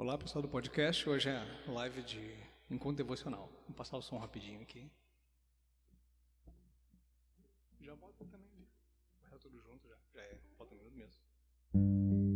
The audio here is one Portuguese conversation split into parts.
Olá, pessoal do podcast. Hoje é live de encontro devocional. Vou passar o som rapidinho aqui. Já bota também. Vai tudo junto já. Já é. Bota um minuto mesmo.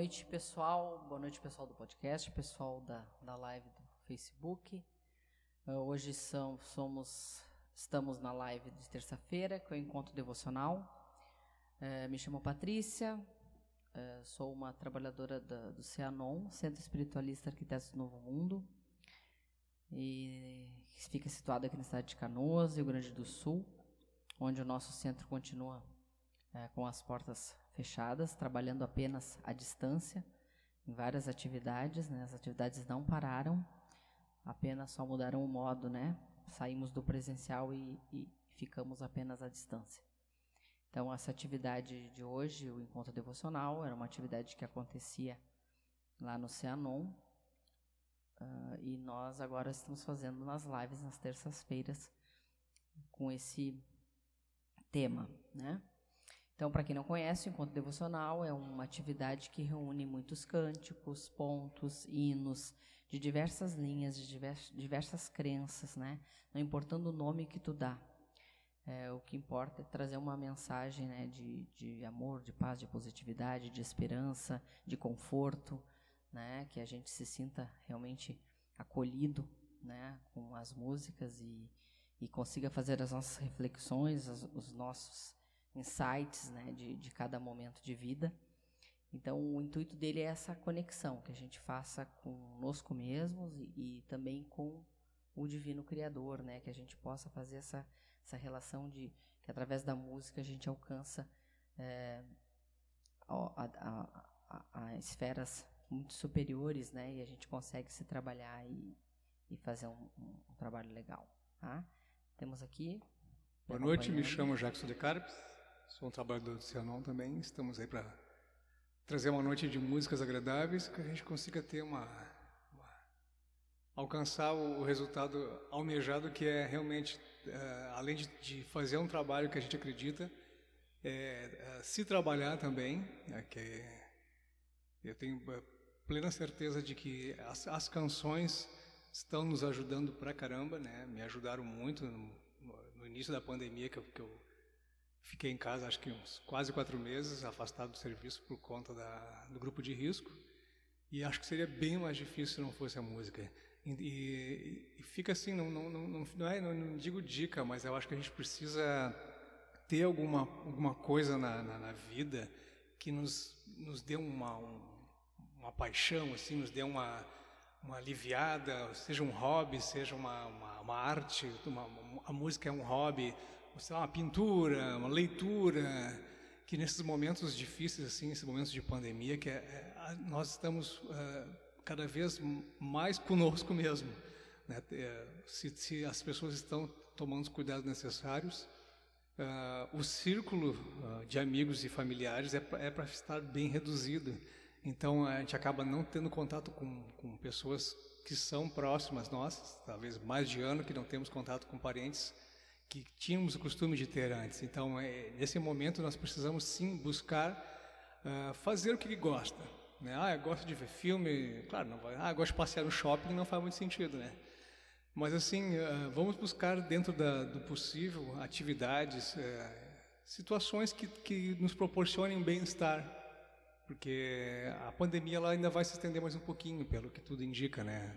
Noite, pessoal. Boa noite, pessoal do podcast, pessoal da, da live do Facebook. Ah, hoje são, somos, estamos na live de terça-feira, que é o encontro devocional. Eh, me chamo Patrícia, eh, sou uma trabalhadora da, do CEANON, Centro Espiritualista Arquitetos do Novo Mundo, e fica situado aqui na cidade de Canoas, Rio Grande do Sul, onde o nosso centro continua eh, com as portas fechadas, trabalhando apenas à distância, em várias atividades, né? As atividades não pararam, apenas só mudaram o modo, né? Saímos do presencial e, e ficamos apenas à distância. Então, essa atividade de hoje, o encontro devocional, era uma atividade que acontecia lá no Cianon, ah, e nós agora estamos fazendo nas lives nas terças-feiras com esse tema, né? Então, para quem não conhece, o encontro devocional é uma atividade que reúne muitos cânticos, pontos, hinos de diversas linhas, de divers- diversas crenças, né? Não importando o nome que tu dá. É, o que importa é trazer uma mensagem né, de, de amor, de paz, de positividade, de esperança, de conforto, né? Que a gente se sinta realmente acolhido, né? Com as músicas e, e consiga fazer as nossas reflexões, as- os nossos insights né, de, de cada momento de vida. Então, o intuito dele é essa conexão que a gente faça conosco mesmos e, e também com o Divino Criador, né? Que a gente possa fazer essa, essa relação de que através da música a gente alcança é, a, a- a- a esferas muito superiores, né? E a gente consegue se trabalhar e, e fazer um, um- um trabalho legal, tá? Temos aqui... Boa noite, me chamo Jackson de Carpes, sou um trabalhador do Cianon também. Estamos aí para trazer uma noite de músicas agradáveis que a gente consiga ter uma, uma- alcançar o, resultado almejado que é realmente, eh, além de, de fazer um trabalho que a gente acredita, é, é, se trabalhar também, é, que eu tenho é, plena certeza de que as, as canções estão nos ajudando pra caramba, né? Me ajudaram muito no, no início da pandemia que eu, que eu, fiquei em casa, acho que uns quase quatro meses, afastado do serviço por conta da, do grupo de risco. E acho que seria bem mais difícil se não fosse a música. E, e, e fica assim, não, não, não, não, é, não, não digo dica, mas eu acho que a gente precisa ter alguma, alguma coisa na, na, na vida que nos, nos dê uma, um, uma paixão, assim, nos dê uma, uma aliviada, seja um hobby, seja uma, uma, uma arte, uma, a música é um hobby, sei lá, uma pintura, uma leitura, que nesses momentos difíceis, assim, esses momentos de pandemia, que é, é, nós estamos uh, cada vez mais conosco mesmo. Né? É, se, se, as pessoas estão tomando os cuidados necessários, uh, o círculo uh, de amigos e familiares é para é estar bem reduzido. Então a gente acaba não tendo contato com, com pessoas que são próximas nossas, talvez mais de ano que não temos contato com parentes que tínhamos o costume de ter antes. Então, é, nesse momento, nós precisamos sim buscar uh, fazer o que ele gosta. Né? Ah, eu gosto de ver filme, claro, não vai. Ah, eu gosto de passear no shopping, não faz muito sentido, né? Mas assim, uh, vamos buscar dentro da, do possível atividades, uh, situações que, que nos proporcionem bem-estar, porque a pandemia ela ainda vai se estender mais um pouquinho, pelo que tudo indica, né?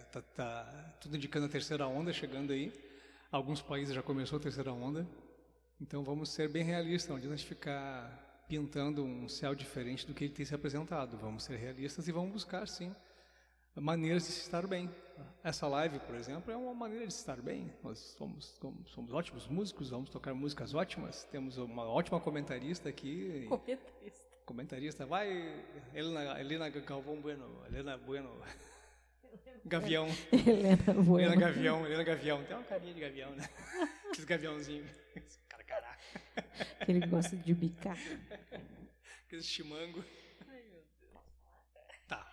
Está tá, tudo indicando a terceira onda chegando aí. Alguns países já começou a terceira onda. Então vamos ser bem realistas, não adianta ficar pintando um céu diferente do que ele tem se apresentado. Vamos ser realistas e vamos buscar, sim, maneiras de se estar bem. Essa live, por exemplo, é uma maneira de se estar bem. Nós somos, somos ótimos músicos, vamos tocar músicas ótimas. Temos uma ótima comentarista aqui. Comentarista. Comentarista. Vai, Helena, Helena Galvão Bueno. Helena Bueno. Gavião. Helena Bueno. Helena Gavião, Helena Gavião. Tem uma carinha de gavião, né? Aqueles gaviãozinhos. Cara, caraca. Que ele gosta de bicar. Aqueles chimango. Tá.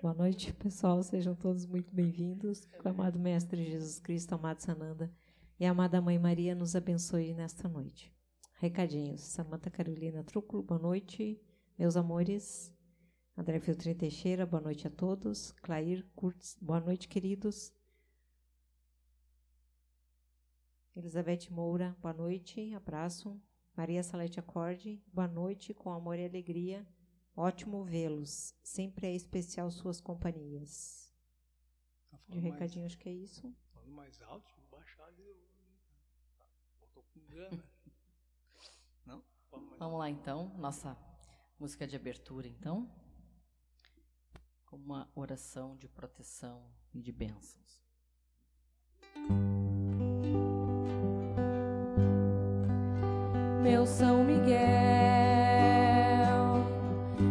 Boa noite, pessoal. Sejam todos muito bem-vindos. Que o amado Mestre Jesus Cristo, amado Sananda e a amada Mãe Maria nos abençoe nesta noite. Recadinhos. Samanta Carolina Trúculo, boa noite. Meus amores, André Filtrin Teixeira, boa noite a todos. Clair Kurtz, boa noite, queridos. Elizabeth Moura, boa noite, abraço. Maria Salete Acorde, boa noite, com amor e alegria. Ótimo vê-los. Sempre é especial suas companhias. Tá De recadinho, mais, acho que é isso. Falando mais alto, baixar ali. Voltou com gana. Não? Vamos lá então, nossa música de abertura então como uma oração de proteção e de bênçãos. Meu São Miguel,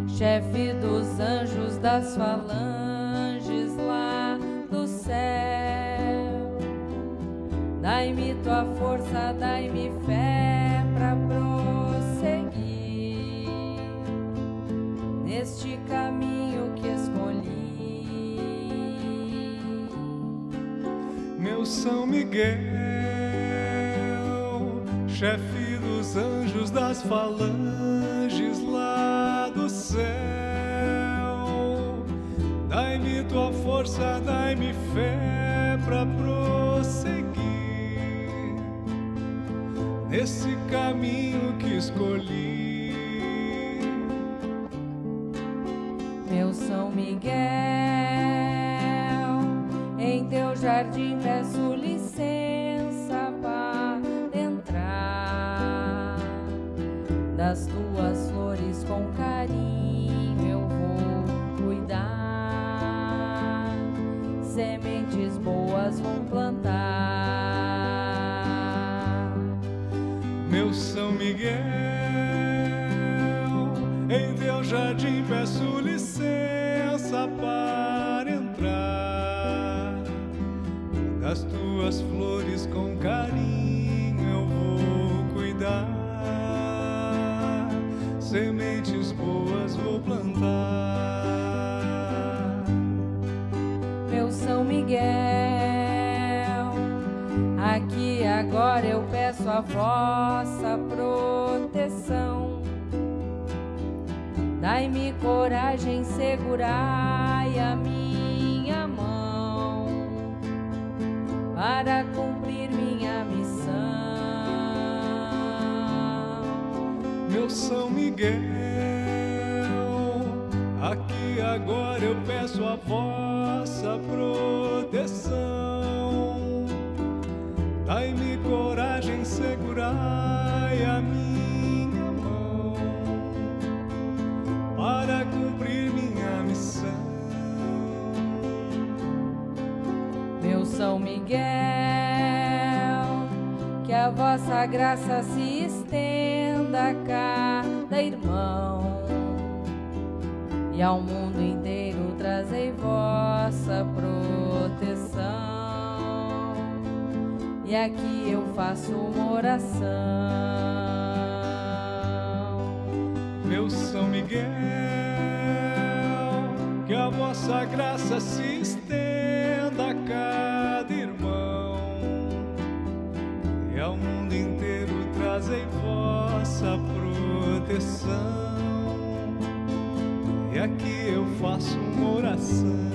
chefe dos anjos das falanges lá do céu, dai-me tua força, dai-me fé para prosseguir neste caminho meu São Miguel, chefe dos anjos das falanges lá do céu. Dai-me tua força, dai-me fé para prosseguir nesse caminho que escolhi. Meu São Miguel jardim peço a vossa proteção. Dai-me coragem, segurai a minha mão para cumprir minha missão. Meu São Miguel, aqui agora eu peço a vossa proteção. Dai-me são Miguel, que a vossa graça se estenda a cada irmão e ao mundo inteiro trazei vossa proteção. E aqui eu faço uma oração. Meu São Miguel, que a vossa graça se estenda a cada irmão e ao mundo inteiro trazei vossa proteção. E aqui eu faço uma oração.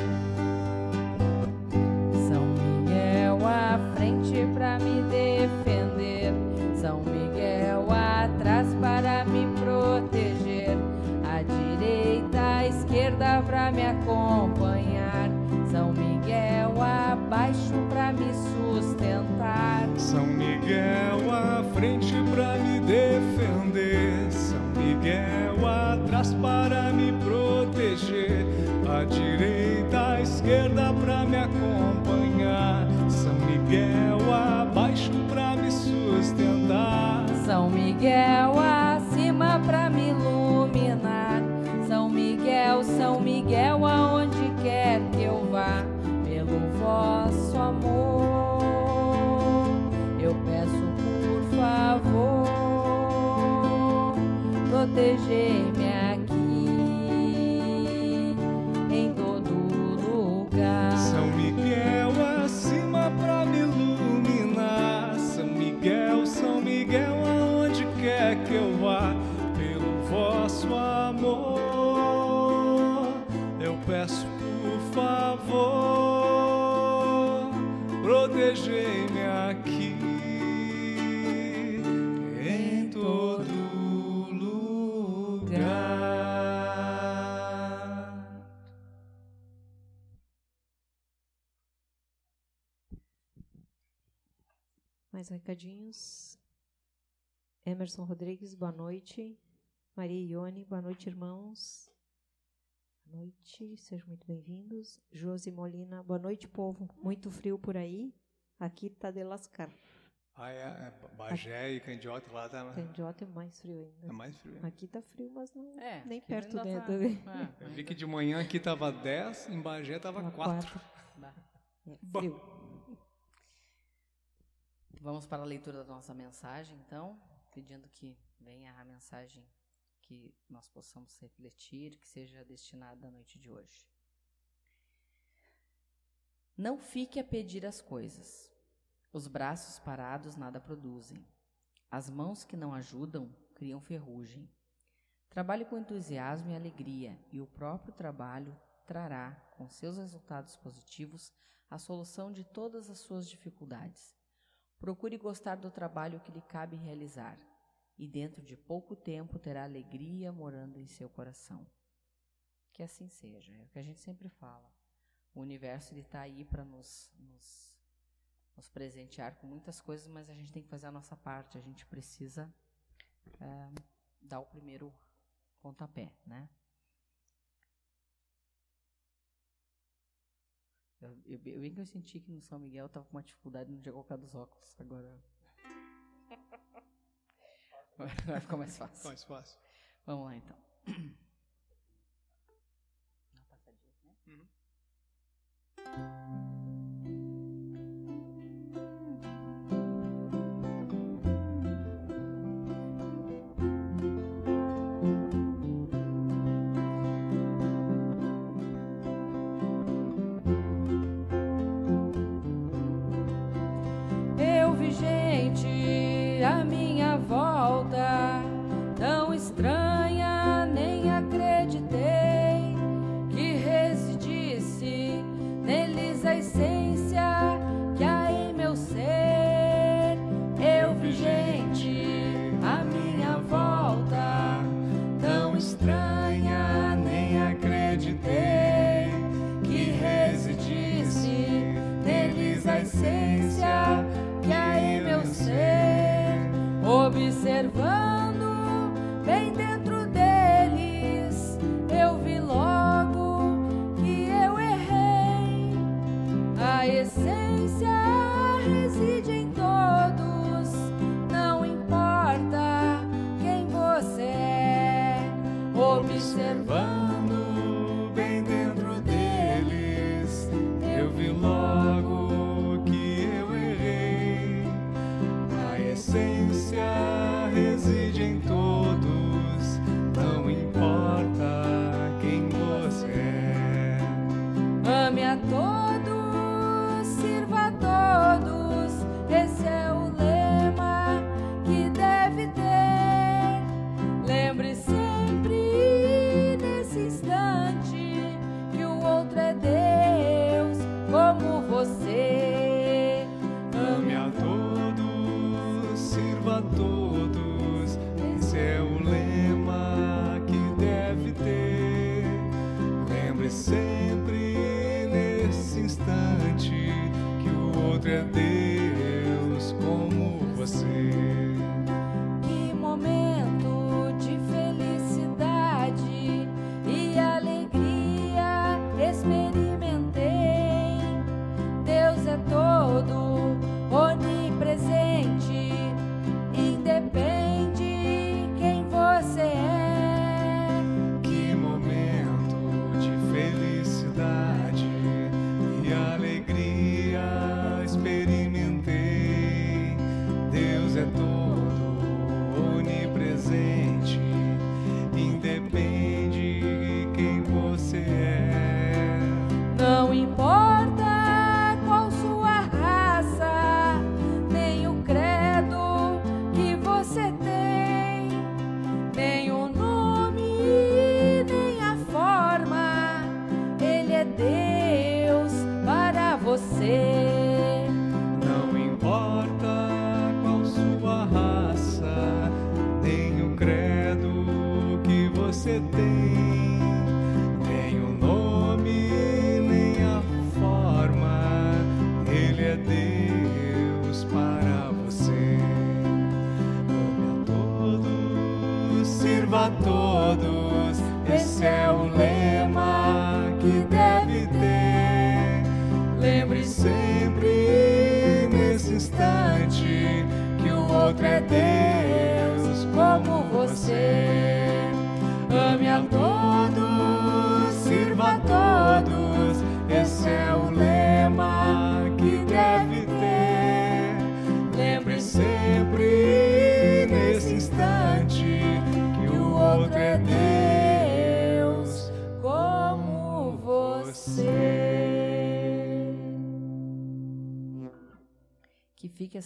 Proteger-me Mais recadinhos. Emerson Rodrigues, boa noite. Maria Ione, boa noite, irmãos. Boa noite, sejam muito bem-vindos. Josi Molina, boa noite, povo. Muito frio por aí. Aqui tá de lascar. Ah, é, é Bagé Aqui. e Candiota lá tá. Candiota é mais frio ainda. É mais frio. Aqui tá frio, mas não é, nem perto dentro. Tá... É, Eu vi que de manhã aqui tava 10, em Bagé tava 4. É frio. Vamos para a leitura da nossa mensagem, então, pedindo que venha a mensagem que nós possamos refletir, que seja destinada à noite de hoje. Não fique a pedir as coisas. Os braços parados nada produzem. As mãos que não ajudam criam ferrugem. Trabalhe com entusiasmo e alegria, e o próprio trabalho trará, com seus resultados positivos, a solução de todas as suas dificuldades. Procure gostar do trabalho que lhe cabe realizar e dentro de pouco tempo terá alegria morando em seu coração. Que assim seja, é o que a gente sempre fala. O universo está aí para nos, nos, nos, presentear com muitas coisas, mas a gente tem que fazer a nossa parte, a gente precisa é, dar o primeiro pontapé, né? Eu, eu, eu bem que eu senti que no São Miguel estava com uma dificuldade no dia colocar dos óculos, agora Vai ficar mais fácil. Mais fácil. Vamos lá então. a minha volta. Fique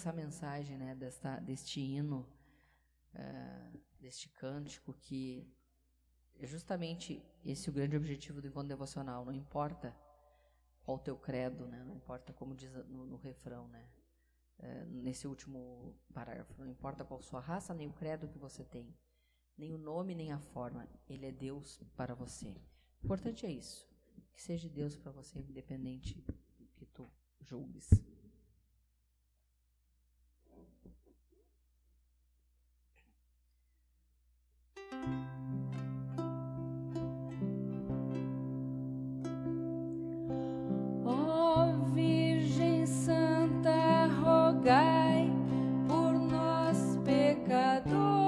essa mensagem né, desta, deste hino, uh, deste cântico, que é justamente esse o grande objetivo do encontro devocional. Não importa qual o teu credo, né, não importa como diz no, no refrão, né, uh, nesse último parágrafo, não importa qual sua raça, nem o credo que você tem, nem o nome, nem a forma, ele é Deus para você. O importante é isso, que seja Deus para você, independente do que tu julgues. rogai por nós, pecadores.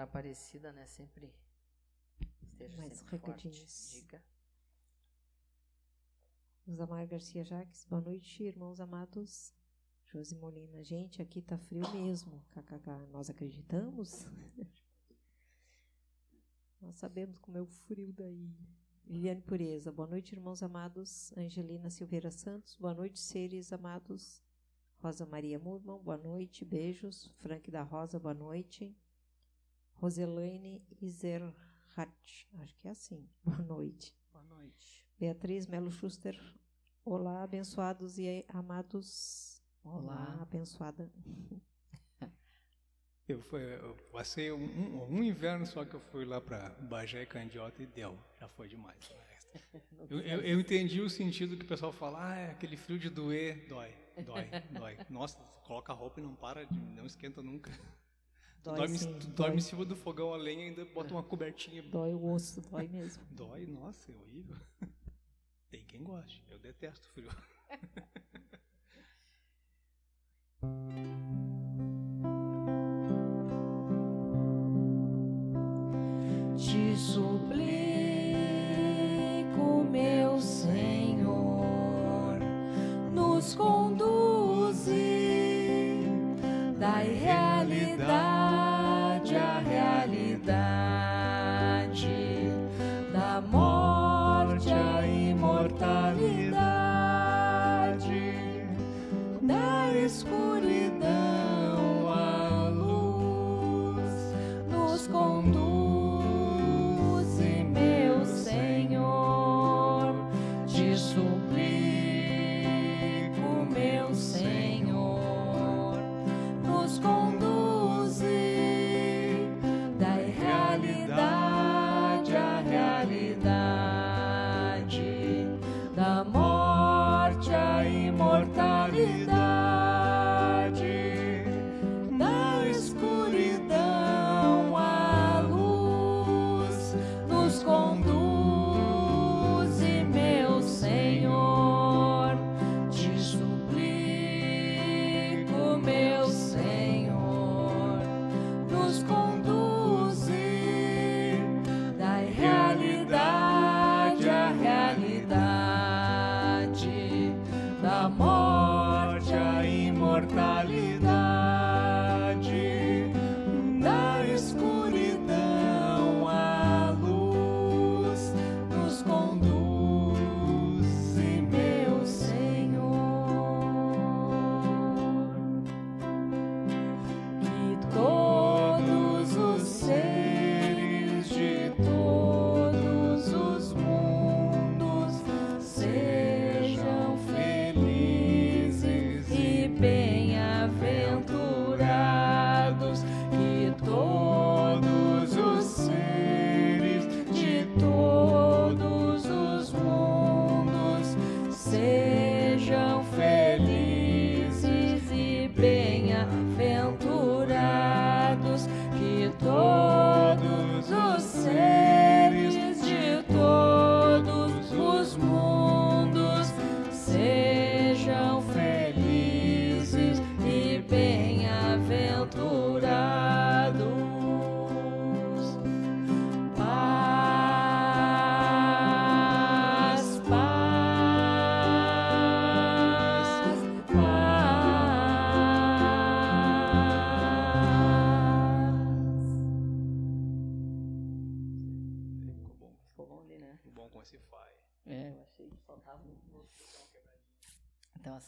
Senhora Aparecida, né? Sempre esteja Mais sempre recadinhos. forte. Diga. Zamar Garcia Jaques, boa noite, irmãos amados. Josi Molina, gente, aqui tá frio mesmo. KKK, nós acreditamos? nós sabemos como é o frio daí. Liliane Pureza, boa noite, irmãos amados. Angelina Silveira Santos, boa noite, seres amados. Rosa Maria Murman, boa noite, beijos. Frank da Rosa, boa noite. Roselaine Izerhat, acho que é assim. Boa noite. Boa noite. Beatriz Melo Schuster, olá, abençoados e amados. Olá. abençoada. Eu, fui, eu passei um, um, um inverno só que eu fui lá para Bagé e Candiota e deu, já foi demais. Eu, eu, eu entendi o sentido que o pessoal fala, ah, é aquele frio de doer, dói, dói, dói. Nossa, coloca a roupa e não para, de, não esquenta nunca. Dói, dorme, sim, tu dói. dorme em cima do fogão a lenha e ainda bota uma cobertinha. Dói o osso, dói mesmo. Dói, nossa, é horrível. Tem quem goste, eu detesto frio. Te suplico, meu Senhor, nos conduze, dai realidade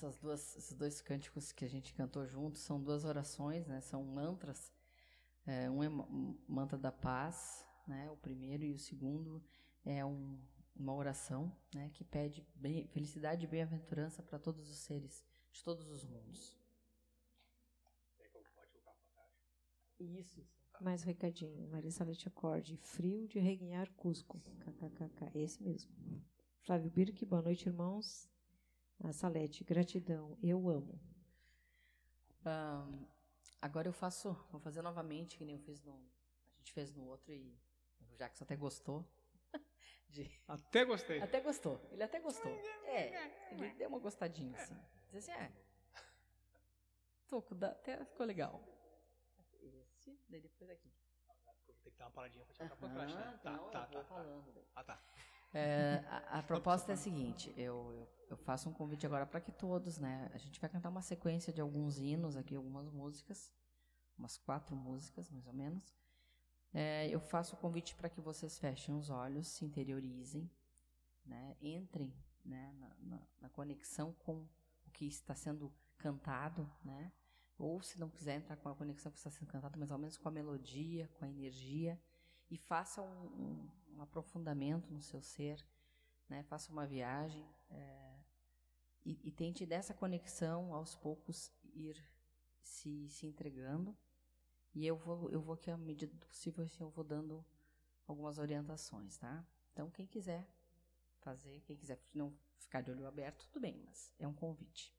essas duas, esses dois cânticos que a gente cantou juntos são duas orações, né? São mantras. É, um é ma- um mantra da paz, né? O primeiro e o segundo é um- uma oração, né? Que pede bem- felicidade e bem-aventurança para todos os seres de todos os mundos. Isso. Mais recadinho. Marisa Lete Acorde. Frio de reguinhar Cusco. KKKK. Esse mesmo. Flávio Birk, boa noite, irmãos. A Salete, gratidão, eu amo. Ahn, agora eu faço, vou fazer novamente, que nem eu fiz no. A gente fez no outro e o Jackson até gostou. de- Até gostei. até gostou. Ele até gostou. É, ele deu uma gostadinha, assim. Diz assim, é. Toco, dá- até ficou legal. Esse, daí depois aqui. Ter que dar uma paradinha pra tirar pra trás, né? Aham, Tá, não, tá, tá, tá. falando daí. Ah, tá. É, a, a proposta é a seguinte, eu, eu, eu faço um convite agora para que todos, né? A gente vai cantar uma sequência de alguns hinos aqui, algumas músicas, umas quatro músicas, mais ou menos. É, eu faço o convite para que vocês fechem os olhos, se interiorizem, né? Entrem né? na, na, na conexão com o que está sendo cantado, né? Ou se não quiser entrar com a conexão que está sendo cantado, mas ao menos com a melodia, com a energia, e faça um, um, um aprofundamento no seu ser, né? faça uma viagem é, e, e tente dessa conexão aos poucos ir se, se entregando. E eu vou, eu vou aqui, à medida do possível, assim, eu vou dando algumas orientações, tá? Então, quem quiser fazer, quem quiser não ficar de olho aberto, tudo bem, mas é um convite.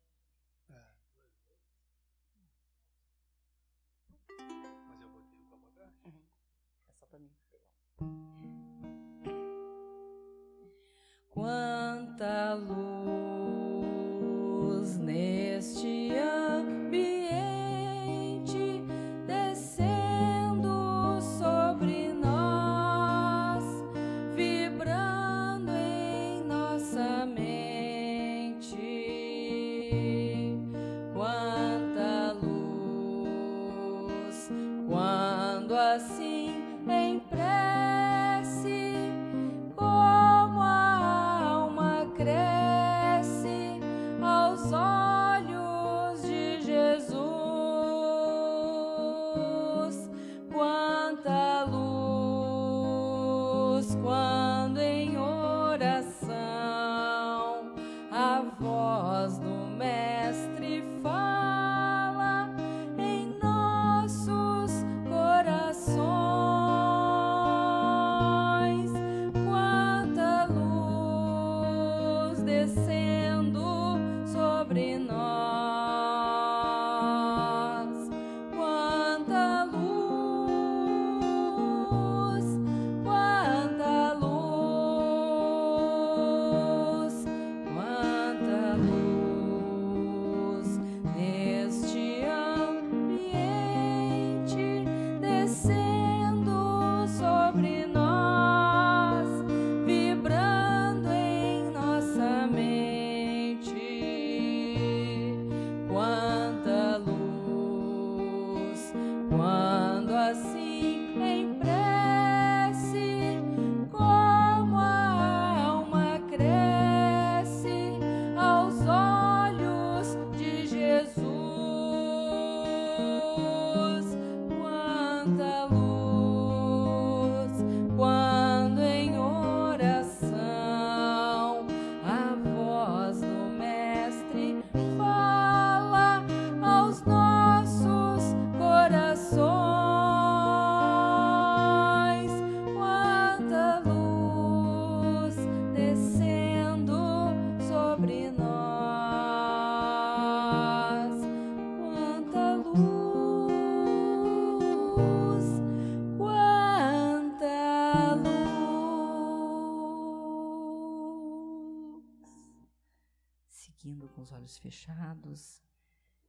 Mas eu botei o copo atrás. É só para mim. Quanta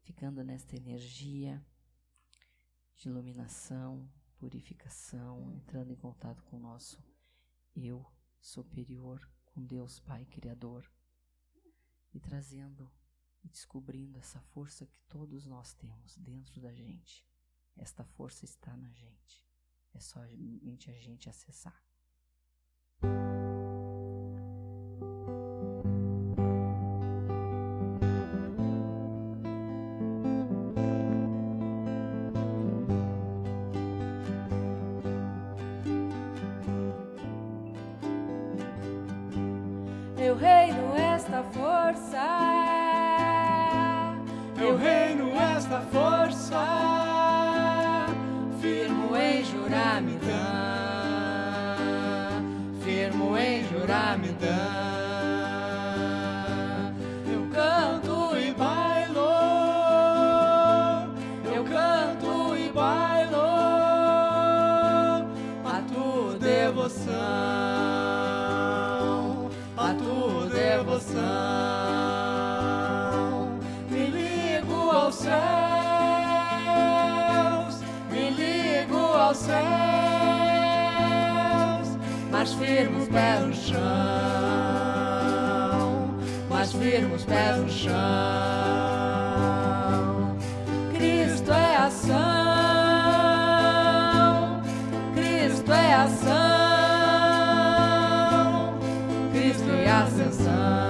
ficando nesta energia de iluminação, purificação, entrando em contato com o nosso eu superior, com Deus Pai Criador, e trazendo e descobrindo essa força que todos nós temos dentro da gente. Esta força está na gente. É somente a gente acessar. presença.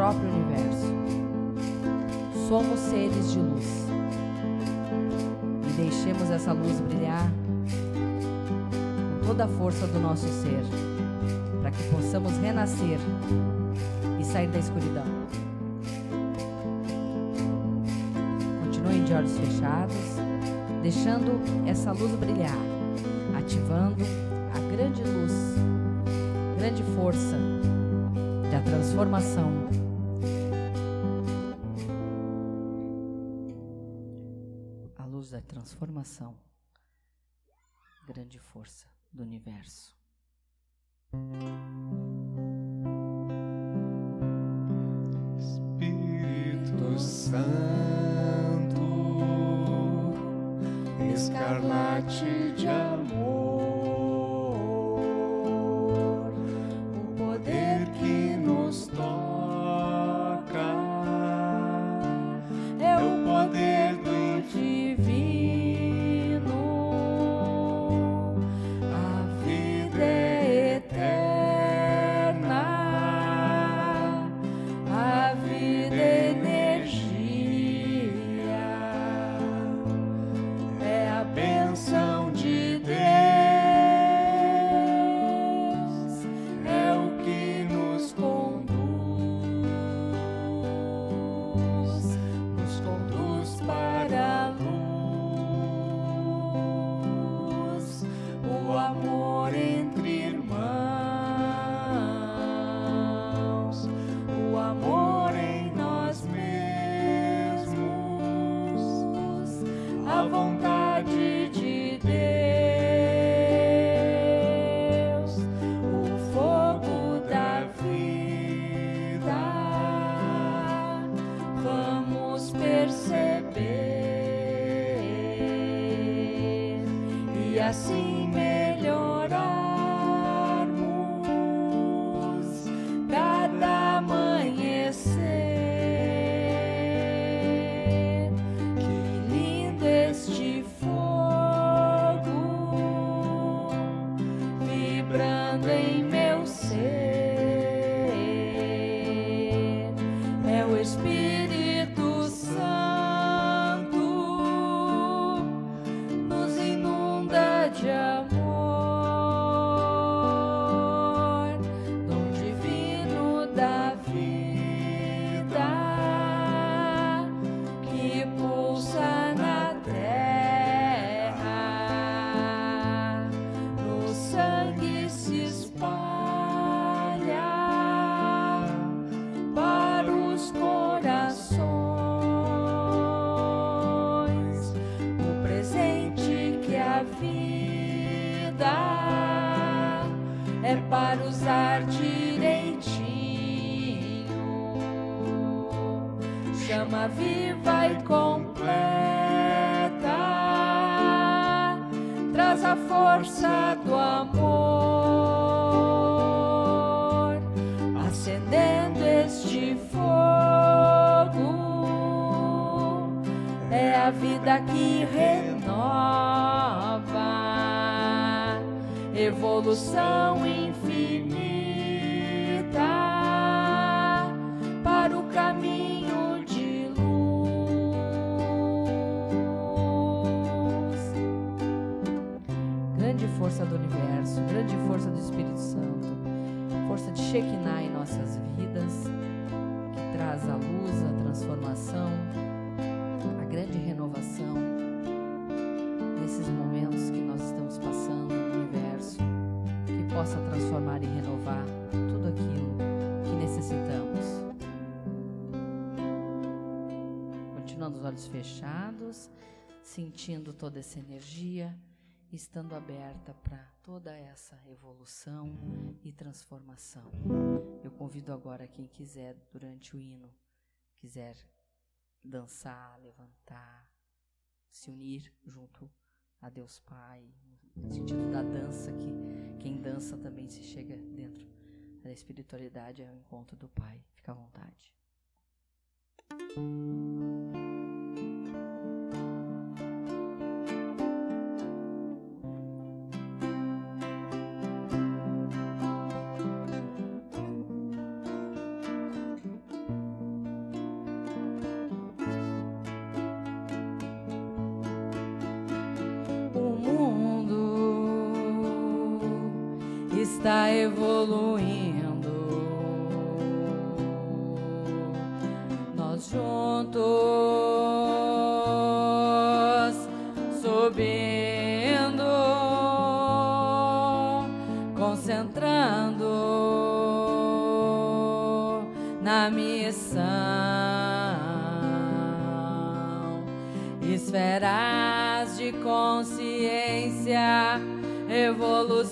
próprio universo. Somos seres de luz. E deixemos essa luz brilhar com toda a força do nosso ser, para que possamos renascer e sair da escuridão. Continuem de olhos fechados, deixando essa luz brilhar, ativando a grande luz, grande força da transformação luz da é transformação, grande força do universo. Espírito Santo, escarlate de amor. Vida que renova, evolução fechados, sentindo toda essa energia, estando aberta para toda essa evolução e transformação. Eu convido agora quem quiser, durante o hino, quiser dançar, levantar, se unir junto a Deus Pai, no sentido da dança, que quem dança também se chega dentro da espiritualidade ao encontro do Pai. Fica à vontade. Está evoluindo. Nós juntos subindo, concentrando na missão esferas de consciência, evolução,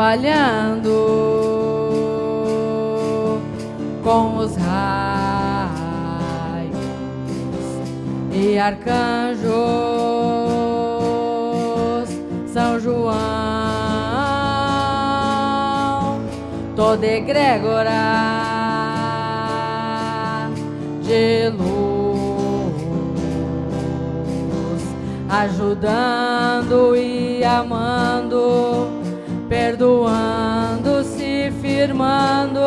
trabalhando com os raios e arcanjos, São João, toda egrégora de luz, ajudando e amando perdoando-se, firmando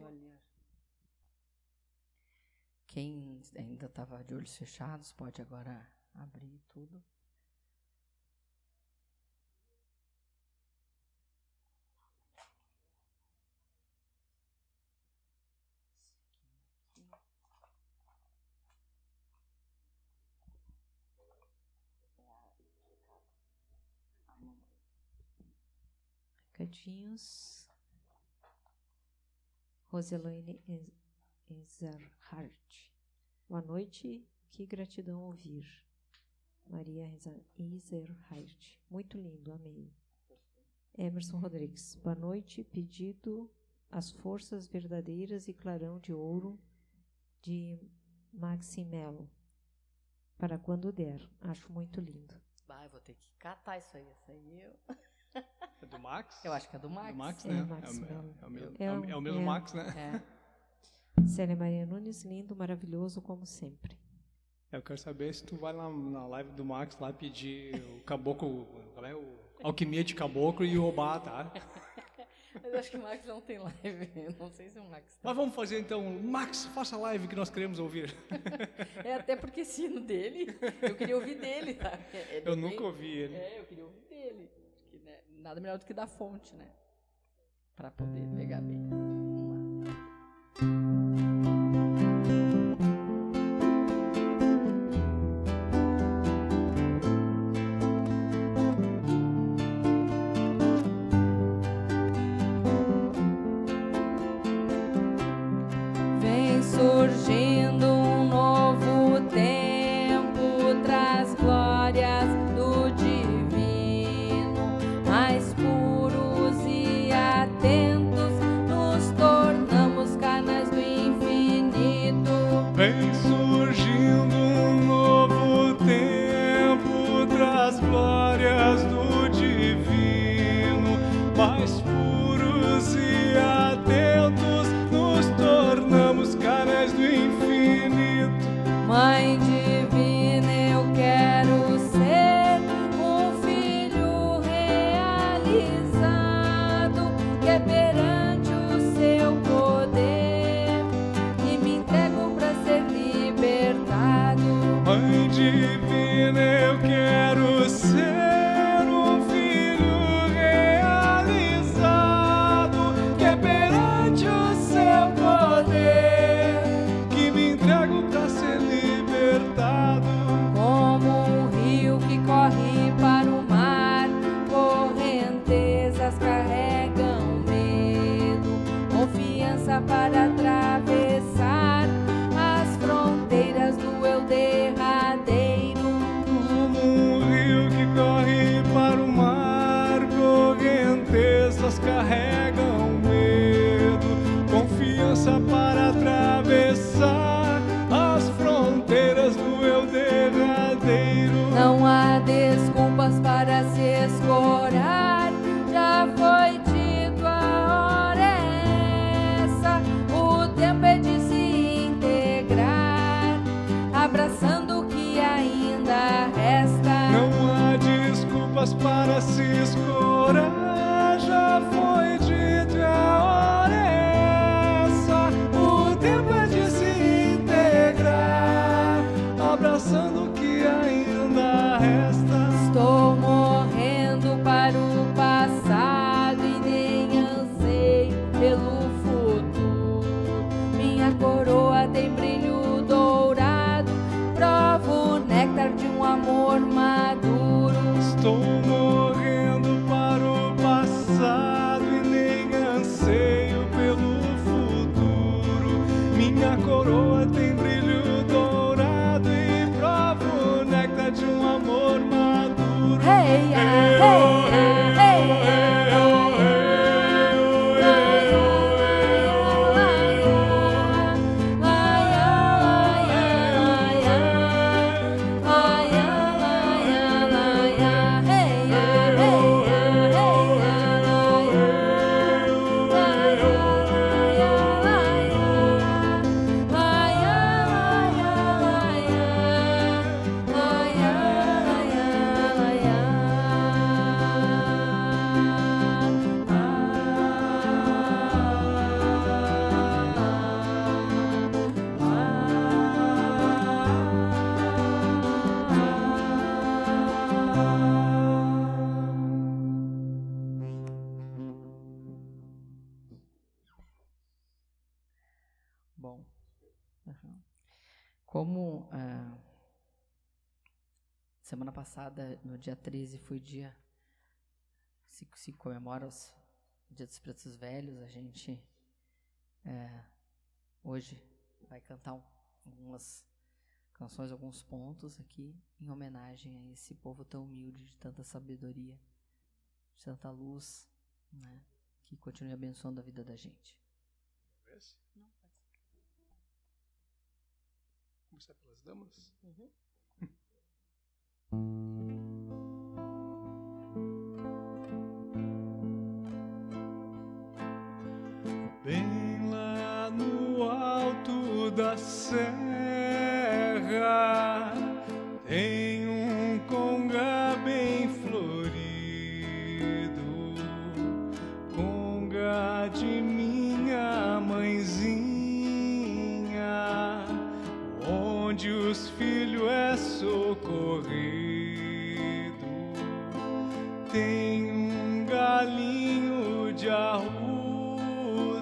Deixa eu olhar. Quem ainda estava de olhos fechados pode agora abrir tudo. Recadinhos. Roselaine Ezerhardt. Boa noite, que gratidão ouvir. Maria Ezerhardt. Muito lindo, amei. Emerson Rodrigues. Boa noite, pedido as forças verdadeiras e clarão de ouro de Maximelo. Para quando der. Acho muito lindo. Vai, vou ter que catar isso aí. Isso aí eu, É do Max? eu acho que é do Max. Do Max, É, né? É, o, é mesmo, É é o- é o mesmo é. Max, né? É. Célia Maria Nunes, lindo, maravilhoso, como sempre. Eu quero saber se tu vai lá na live do Max lá pedir o caboclo, qual é? O alquimia de caboclo e roubar, tá? Mas acho que o Max não tem live. Não sei se o Max tá. Mas vamos fazer então, Max, faça a live que nós queremos ouvir. É até porque sino dele. Eu queria ouvir dele, tá? É- ele Eu é nunca ouvi ele. É, eu queria ouvir dele. Nada melhor do que da fonte, né? Pra poder pegar bem. Vamos lá. Passada, no dia 13, foi dia. Se, se comemora os Dia dos Pretos Velhos, a gente é, hoje vai cantar um, algumas canções, alguns pontos aqui em homenagem a esse povo tão humilde, de tanta sabedoria, de tanta luz, né, que continue abençoando a vida da gente. Não, pode ser. Começar pelas damas? Uhum. Bem lá no alto da serra tem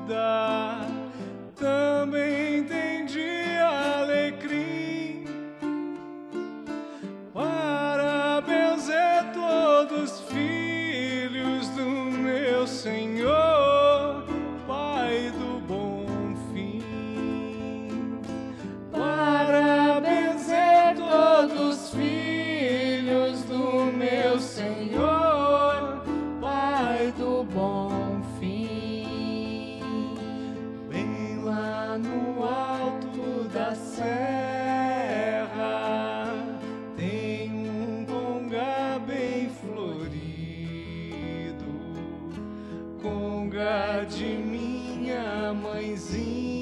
die. de minha mãezinha.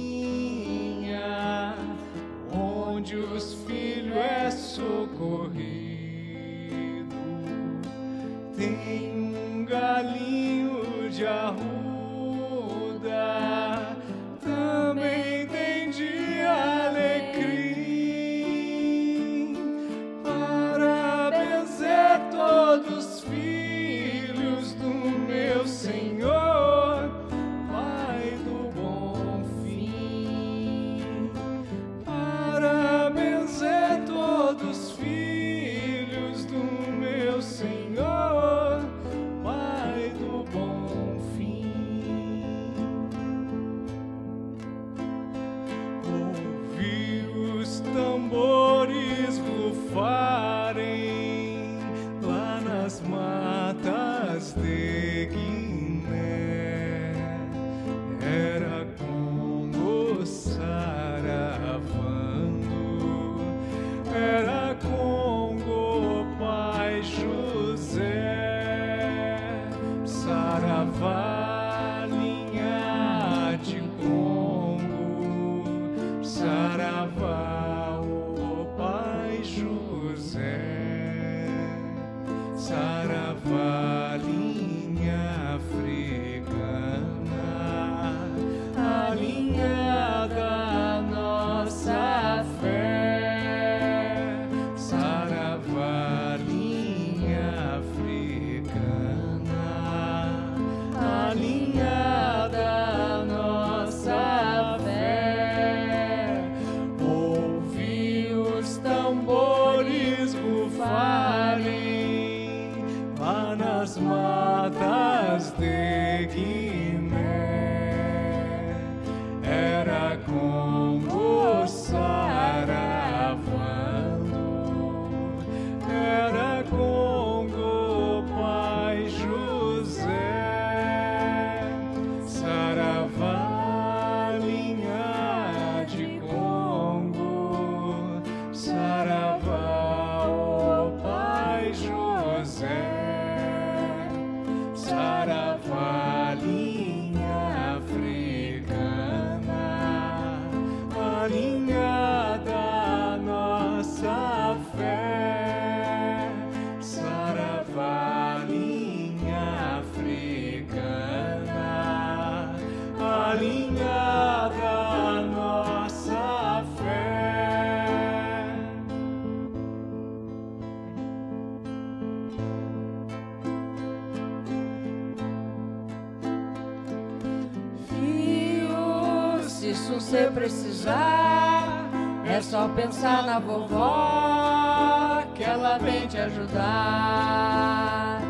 Você precisar, é só pensar na vovó que ela vem te ajudar.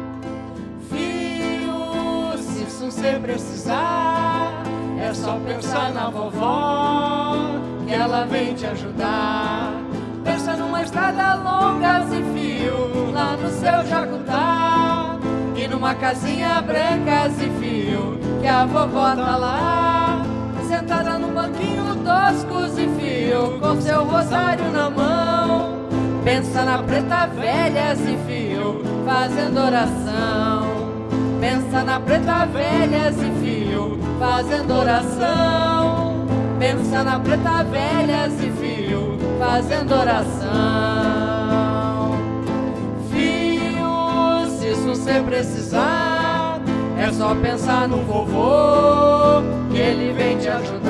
Filho, se você precisar, é só pensar na vovó que ela vem te ajudar. Pensa numa estrada longa e fio lá no seu jacutá e numa casinha branca e fio que a vovó tá lá com seu rosário na mão. Pensa na preta velha e fio, fazendo oração. Pensa na preta velha e fio, fazendo oração. Pensa na preta velha e fio, fazendo oração. Fio, se isso você precisar, é só pensar no vovô, que ele vem te ajudar.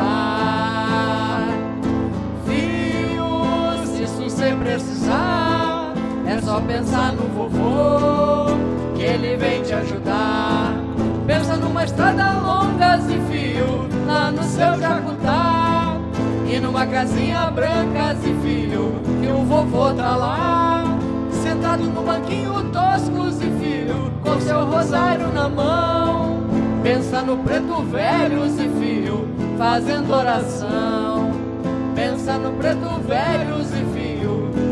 Você precisar, é só pensar no vovô, que ele vem te ajudar. Pensa numa estrada longa e fio, lá no seu jacutá. E numa casinha branca e fio, que o vovô tá lá. Sentado no banquinho tosco e fio, com seu rosário na mão. Pensa no preto velho e fio, fazendo oração. Pensa no preto velho e fio,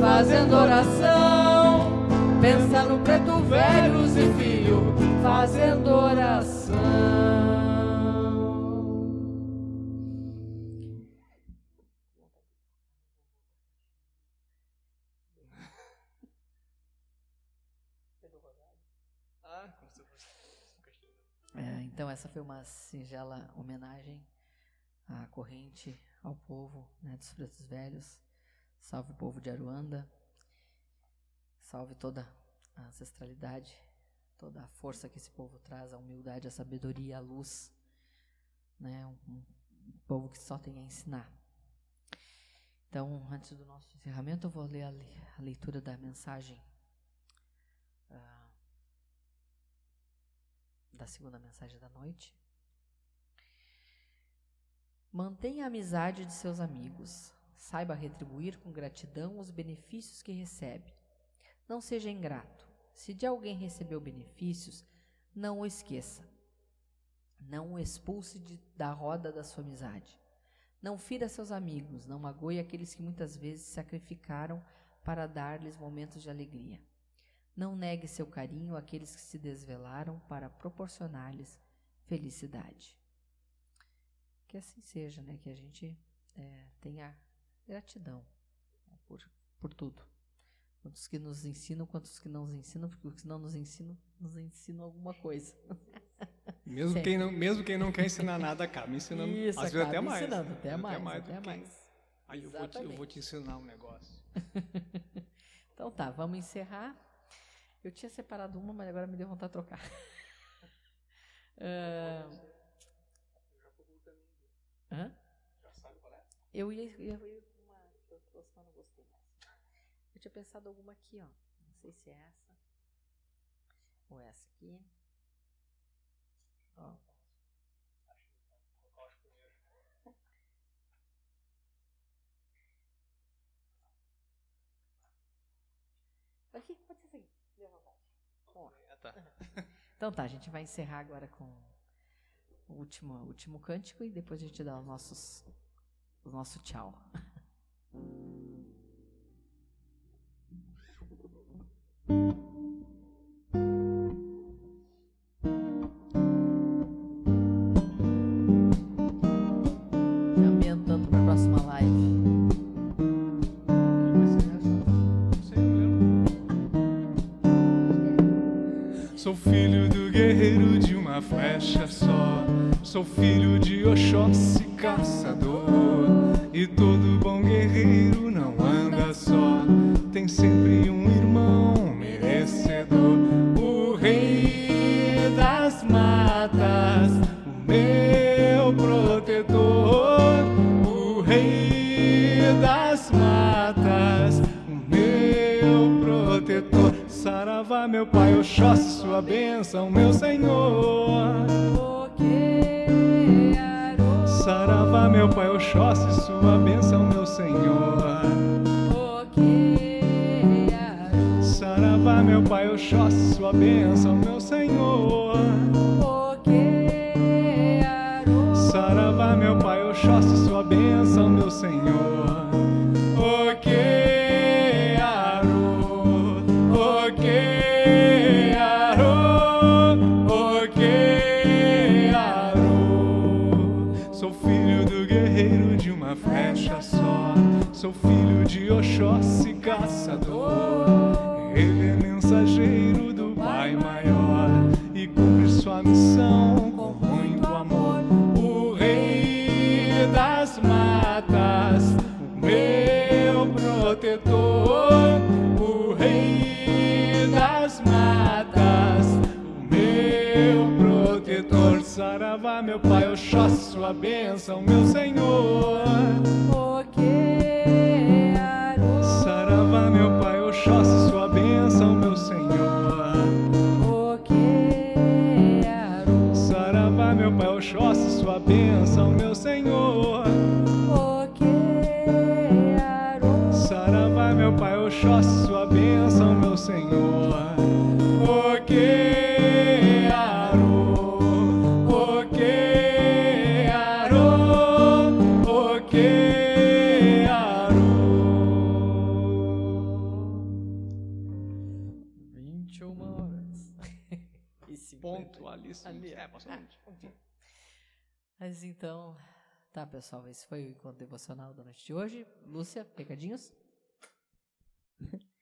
fazendo oração. Pensa no preto velho e fio, fazendo oração. É, então essa foi uma singela homenagem à corrente, ao povo né, dos pretos velhos. Salve o povo de Aruanda. Salve toda a ancestralidade, toda a força que esse povo traz, a humildade, a sabedoria, a luz. Né, um, um povo que só tem a ensinar. Então, antes do nosso encerramento, eu vou ler a, le a leitura da mensagem ah, da segunda mensagem da noite. Mantenha a amizade de seus amigos. Saiba retribuir com gratidão os benefícios que recebe. Não seja ingrato. Se de alguém recebeu benefícios, não o esqueça. Não o expulse de, da roda da sua amizade. Não fira seus amigos, não magoe aqueles que muitas vezes sacrificaram para dar-lhes momentos de alegria. Não negue seu carinho àqueles que se desvelaram para proporcionar-lhes felicidade. Que assim seja, né? Que a gente é, tenha gratidão né? por, por tudo. Quantos que nos ensinam, quantos que não nos ensinam, porque os que não nos ensinam, nos ensinam alguma coisa. Mesmo quem, não, mesmo quem não quer ensinar nada, acaba ensinando. Isso, às vezes até mais. ensinando, até vezes mais, do até que- mais. Aí eu vou, te, eu vou te ensinar um negócio. Então tá, vamos encerrar. Eu tinha separado uma, mas agora me deu vontade de trocar. Ah, Hã? Eu ia, ia, ia com uma que eu trouxe, mas não gostei mais. Eu tinha pensado alguma aqui, ó. Não sei se é essa. Ou essa aqui. Ó. Aqui, pode ser aqui. Deu vontade. Ó. Então tá, a gente vai encerrar agora com o último, último cântico e depois a gente dá os nossos, o nosso tchau. Sou filho do guerreiro de uma flecha só. Sou filho de Oxóssi caçador. E todo bom guerreiro não anda só. Tem sempre um meu protetor. O rei das matas, o meu protetor. Saravá, meu pai, Oxóssi, sua bênção, meu Senhor. Saravá, meu pai Oxóssi, sua bênção, meu Senhor. Saravá, meu pai Oxóssi, sua bênção, meu Senhor. Saravá, meu pai Oxóssi, sua bênção, meu Senhor. O que aro, o que aro, o que aro. Sou filho do guerreiro de uma flecha só. Sou filho de Oxóssi, caçador. Ele bênção, meu Senhor. Tá pessoal, esse foi o encontro devocional da noite de hoje. Lúcia, recadinhos?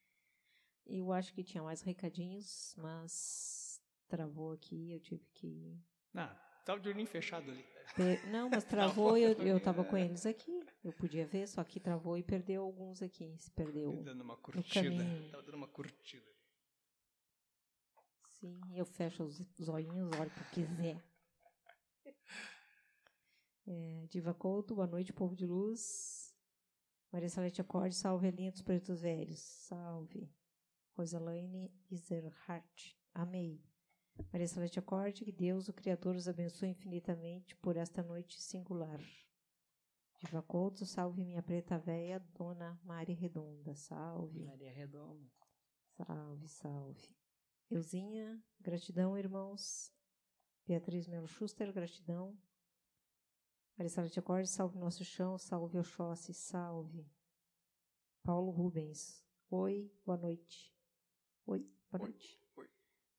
Eu acho que tinha mais recadinhos, mas travou aqui, eu tive que. Ah, tava de olhinho fechado ali. per- Não, mas travou e eu, eu tava com eles aqui. Eu podia ver, só que travou e perdeu alguns aqui. Se perdeu. Dando uma curtida. Tava dando uma curtida. Sim, eu fecho os os olhinhos, olho o que quiser. É, Diva Couto, boa noite, povo de luz. Maria Salete Acorde, salve, linha dos pretos velhos. Salve. Roselaine Iserhardt, amei. Maria Salete Acorde, que Deus, o Criador, os abençoe infinitamente por esta noite singular. Diva Couto, salve minha preta véia, Dona Mari Redonda. Salve. Maria Redonda. Salve, salve. Euzinha, gratidão, irmãos. Beatriz Melo Schuster, gratidão. Maricela de Acorde, salve nosso chão, salve Oxóssi, salve. Paulo Rubens, oi, boa noite. Oi, boa Oi, noite. oi.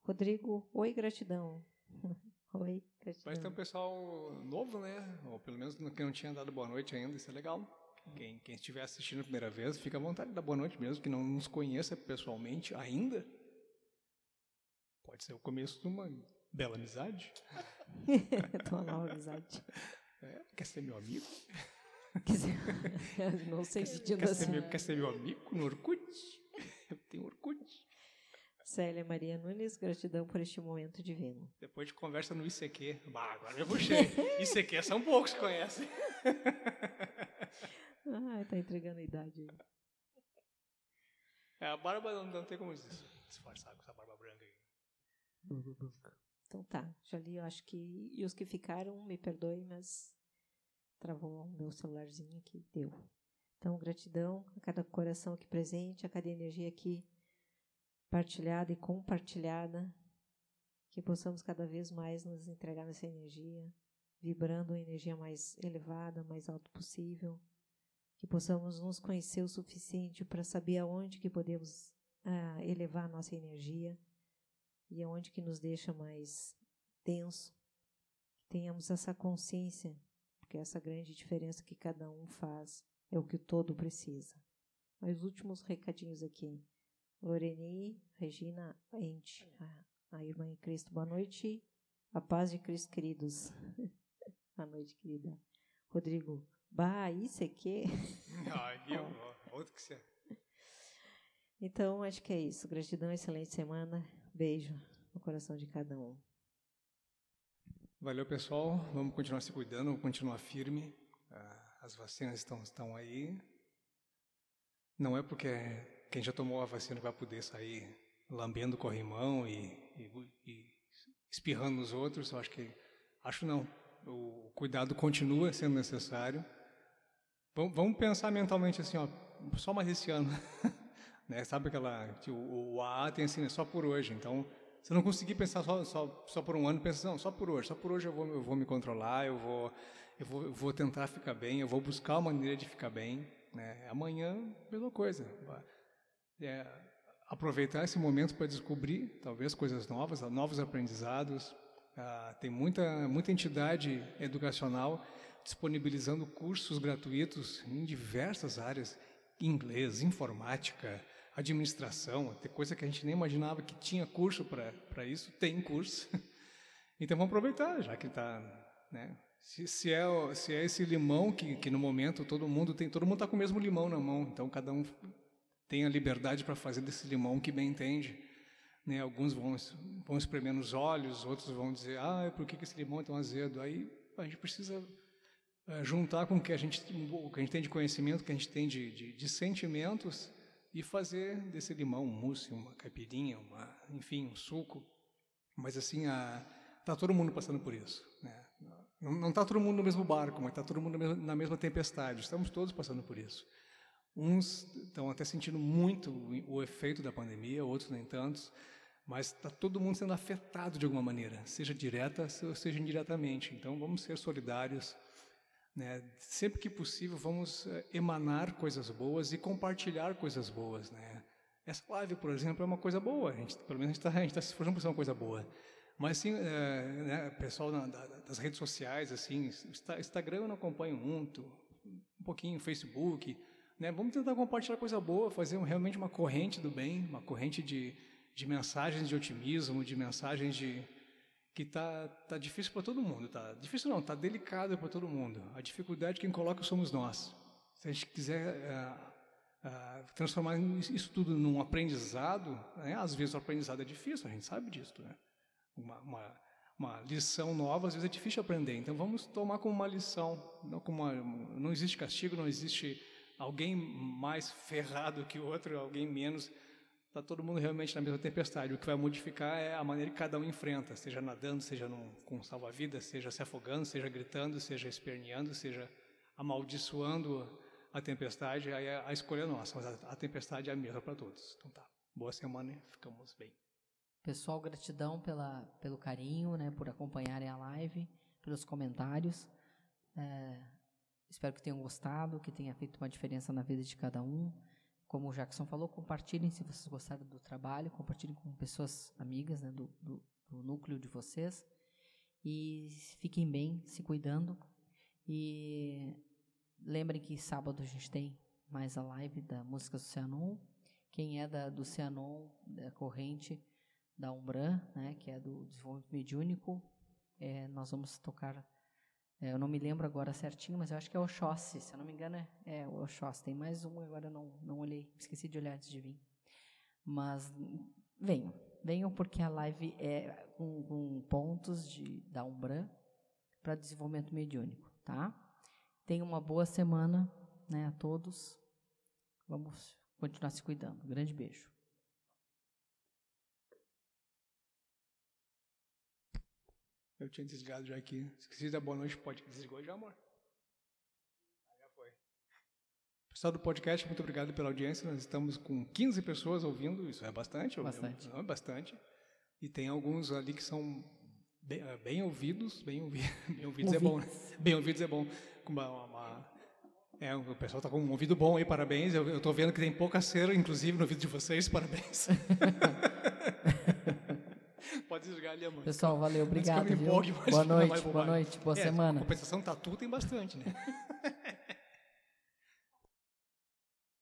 Rodrigo, oi, gratidão. oi, gratidão. Mas tem um pessoal novo, né? Ou pelo menos que não tinha dado boa noite ainda, isso é legal. Quem, quem estiver assistindo a primeira vez, fica à vontade de dar boa noite mesmo, que não nos conheça pessoalmente ainda. Pode ser o começo de uma bela amizade. Tô uma nova amizade. É, quer ser meu amigo? Quer eu não sei pedindo Quer ser, assim. meu, quer ser meu amigo no Orkut? Eu tenho Orkut. Célia Maria Nunes, gratidão por este momento divino. Depois de conversa no ICQ. Bah, agora eu puxei. ICQ são poucos que conhecem. Ah, tá entregando a idade. É, a barba não, não tem como disfarçar com essa barba branca aí. Então tá, já li, eu acho que. E os que ficaram, me perdoem, mas travou o meu celularzinho aqui, deu. Então, gratidão a cada coração aqui presente, a cada energia aqui partilhada e compartilhada. Que possamos cada vez mais nos entregar nessa energia, vibrando a energia mais elevada, mais alto possível. Que possamos nos conhecer o suficiente para saber aonde que podemos ah, elevar a nossa energia e aonde que nos deixa mais tenso, que tenhamos essa consciência, porque essa grande diferença que cada um faz é o que o todo precisa. Mas os últimos recadinhos aqui. Loreni, Regina, Ente, a, a irmã em Cristo, boa noite. A paz de Cristo, queridos. boa noite, querida. Rodrigo, bah, isso é que? Outro que você. Então, acho que é isso. Gratidão, excelente semana. Beijo no coração de cada um. Valeu, pessoal. Vamos continuar se cuidando, vamos continuar firme. Ah, As vacinas estão, estão aí. Não é porque quem já tomou a vacina vai poder sair lambendo corrimão e, e, e espirrando nos outros. Eu acho que. Acho não. o cuidado continua sendo necessário. Vamos pensar mentalmente assim, ó, só mais esse ano. né? Sabe aquela. O, o AA tem assim, é só por hoje. Então, se não conseguir pensar só, só, só por um ano, pensa, não, só por hoje. Só por hoje eu vou, eu vou me controlar, eu vou, eu, vou, eu vou tentar ficar bem, eu vou buscar uma maneira de ficar bem. Né? Amanhã, mesma coisa. É, aproveitar esse momento para descobrir, talvez, coisas novas, novos aprendizados. Ah, tem muita, muita entidade educacional disponibilizando cursos gratuitos em diversas áreas, inglês, informática, administração, tem coisa que a gente nem imaginava que tinha curso para isso, tem curso. Então vamos aproveitar, já que está, né? Se, se, é, se é esse limão que, que no momento todo mundo tem, todo mundo está com o mesmo limão na mão, então cada um tem a liberdade para fazer desse limão que bem entende. Né? Alguns vão, vão espremer nos olhos, outros vão dizer, ah, por que, que esse limão é tão azedo? Aí a gente precisa é, juntar com o que a gente, o que a gente tem de conhecimento, o que a gente tem de, de, de sentimentos e fazer desse limão um mousse, uma caipirinha, uma, enfim, um suco. Mas assim, está todo mundo passando por isso. Né? Não está todo mundo no mesmo barco, mas está todo mundo na mesma tempestade. Estamos todos passando por isso. Uns estão até sentindo muito o efeito da pandemia, outros nem tantos, mas está todo mundo sendo afetado de alguma maneira, seja direta, seja indiretamente. Então vamos ser solidários, né? Sempre que possível, vamos eh, emanar coisas boas e compartilhar coisas boas. Né? Essa live, por exemplo, é uma coisa boa. A gente, pelo menos a gente está tá se esforçando para ser uma coisa boa. Mas, assim, é, né, pessoal na, da, das redes sociais, assim, Instagram eu não acompanho muito, um pouquinho, Facebook. Né? Vamos tentar compartilhar coisa boa, fazer um, realmente uma corrente do bem, uma corrente de, de mensagens de otimismo, de mensagens de, que tá tá difícil para todo mundo, tá difícil não, tá delicado para todo mundo. A dificuldade quem coloca somos nós. Se a gente quiser uh, uh, transformar isso tudo num aprendizado, né? às vezes o aprendizado é difícil, a gente sabe disso, né? Uma, uma, uma lição nova às vezes é difícil aprender. Então vamos tomar como uma lição, não como uma, não existe castigo, não existe alguém mais ferrado que o outro, alguém menos está todo mundo realmente na mesma tempestade. O que vai modificar é a maneira que cada um enfrenta, seja nadando, seja num, com salva-vidas, seja se afogando, seja gritando, seja esperneando, seja amaldiçoando a tempestade. Aí a, a escolha é nossa, mas a, a tempestade é a mesma para todos. Então tá, boa semana e ficamos bem. Pessoal, gratidão pela, pelo carinho, né, por acompanharem a live, pelos comentários. É, espero que tenham gostado, que tenha feito uma diferença na vida de cada um. Como o Jackson falou, compartilhem se vocês gostaram do trabalho, compartilhem com pessoas amigas né, do, do, do núcleo de vocês. E fiquem bem, se cuidando. E lembrem que sábado a gente tem mais a live da música do Cianon. Quem é da, do Cianon, da corrente da Umbran, né, que é do desenvolvimento mediúnico, é, nós vamos tocar é, eu não me lembro agora certinho, mas eu acho que é Oxóssi, se eu não me engano é, é Oxóssi. Tem mais um, agora não, não olhei, esqueci de olhar antes de vir. Mas venham, venham porque a live é com, com pontos de, da Umbran para desenvolvimento mediúnico, tá? Tenham uma boa semana né, a todos. Vamos continuar se cuidando. Grande beijo. Eu tinha desligado já aqui. Esqueci da boa noite, pode. Desligou já, amor? Já foi. Pessoal do podcast, muito obrigado pela audiência. Nós estamos com 15 pessoas ouvindo, isso é bastante. Bastante. É bastante. E tem alguns ali que são bem, eh, bem ouvidos. Bem, ouvi, bem ouvidos, ouvidos, é bom, né? Bem ouvidos é bom. Uma, uma, é, o pessoal está com um ouvido bom aí, parabéns. Eu estou vendo que tem pouca cera, inclusive, no ouvido de vocês, parabéns. Pode desligar ali, amor. Pessoal, valeu, obrigado. Empolgue, boa noite, boa noite, boa é, semana. Compensação tatu tem bastante, né?